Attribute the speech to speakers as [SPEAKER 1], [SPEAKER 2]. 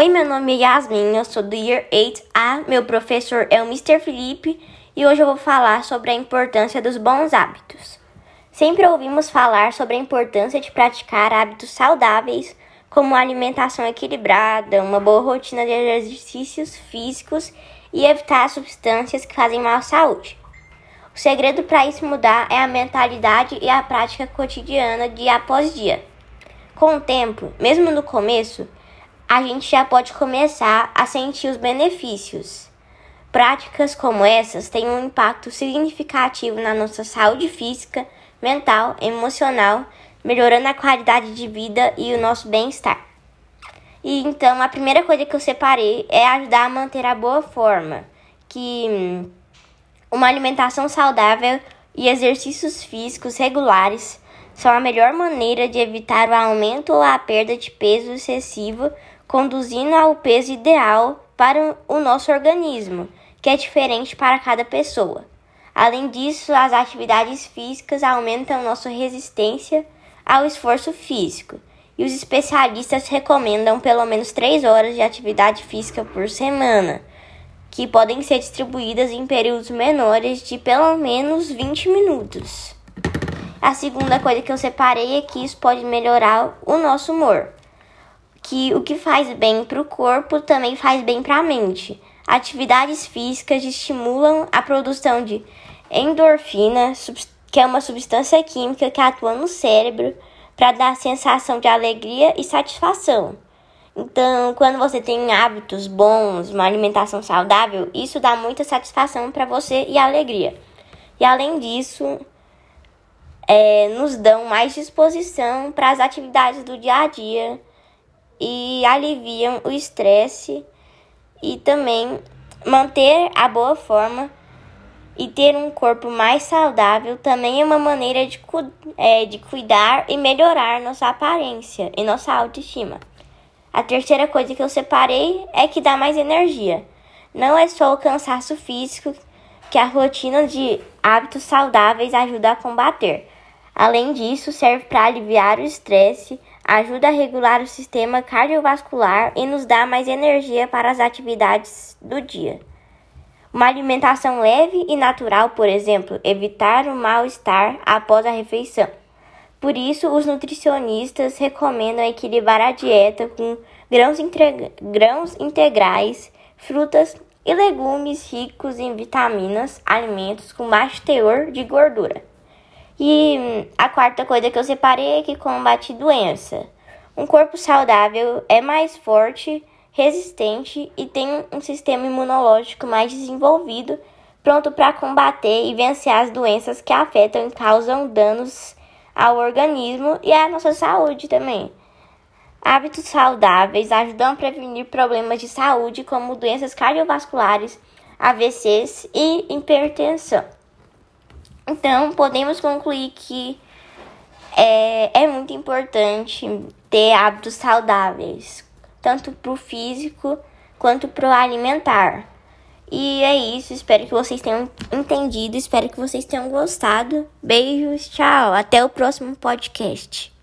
[SPEAKER 1] Oi, meu nome é Yasmin, eu sou do Year 8A, meu professor é o Mr. Felipe e hoje eu vou falar sobre a importância dos bons hábitos. Sempre ouvimos falar sobre a importância de praticar hábitos saudáveis, como alimentação equilibrada, uma boa rotina de exercícios físicos e evitar substâncias que fazem mal à saúde. O segredo para isso mudar é a mentalidade e a prática cotidiana dia após dia. Com o tempo, mesmo no começo, a gente já pode começar a sentir os benefícios. Práticas como essas têm um impacto significativo na nossa saúde física, mental, emocional, melhorando a qualidade de vida e o nosso bem-estar. E então a primeira coisa que eu separei é ajudar a manter a boa forma, que hum, uma alimentação saudável e exercícios físicos regulares são a melhor maneira de evitar o aumento ou a perda de peso excessivo conduzindo ao peso ideal para o nosso organismo, que é diferente para cada pessoa. Além disso, as atividades físicas aumentam nossa resistência ao esforço físico, e os especialistas recomendam pelo menos 3 horas de atividade física por semana, que podem ser distribuídas em períodos menores de pelo menos 20 minutos. A segunda coisa que eu separei é que isso pode melhorar o nosso humor que o que faz bem para o corpo também faz bem para a mente. Atividades físicas estimulam a produção de endorfina, que é uma substância química que atua no cérebro para dar sensação de alegria e satisfação. Então, quando você tem hábitos bons, uma alimentação saudável, isso dá muita satisfação para você e alegria. E além disso, é, nos dão mais disposição para as atividades do dia a dia e aliviam o estresse e também manter a boa forma e ter um corpo mais saudável também é uma maneira de, é, de cuidar e melhorar nossa aparência e nossa autoestima. A terceira coisa que eu separei é que dá mais energia. Não é só o cansaço físico que a rotina de hábitos saudáveis ajuda a combater. Além disso, serve para aliviar o estresse, ajuda a regular o sistema cardiovascular e nos dá mais energia para as atividades do dia. Uma alimentação leve e natural, por exemplo, evitar o mal-estar após a refeição. Por isso, os nutricionistas recomendam equilibrar a dieta com grãos, grãos integrais, frutas e legumes ricos em vitaminas, alimentos com baixo teor de gordura. E a quarta coisa que eu separei é que combate doença. Um corpo saudável é mais forte, resistente e tem um sistema imunológico mais desenvolvido, pronto para combater e vencer as doenças que afetam e causam danos ao organismo e à nossa saúde também. Hábitos saudáveis ajudam a prevenir problemas de saúde como doenças cardiovasculares, AVCs e hipertensão. Então, podemos concluir que é, é muito importante ter hábitos saudáveis, tanto para o físico quanto para o alimentar. E é isso, espero que vocês tenham entendido, espero que vocês tenham gostado. Beijos, tchau, até o próximo podcast.